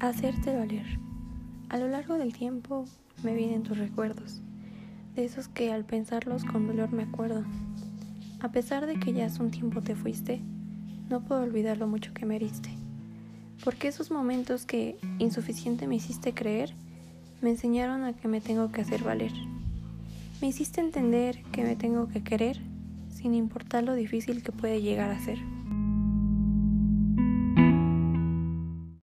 Hacerte valer. A lo largo del tiempo me vienen tus recuerdos, de esos que al pensarlos con dolor me acuerdo. A pesar de que ya hace un tiempo te fuiste, no puedo olvidar lo mucho que me heriste. Porque esos momentos que insuficiente me hiciste creer, me enseñaron a que me tengo que hacer valer. Me hiciste entender que me tengo que querer sin importar lo difícil que puede llegar a ser.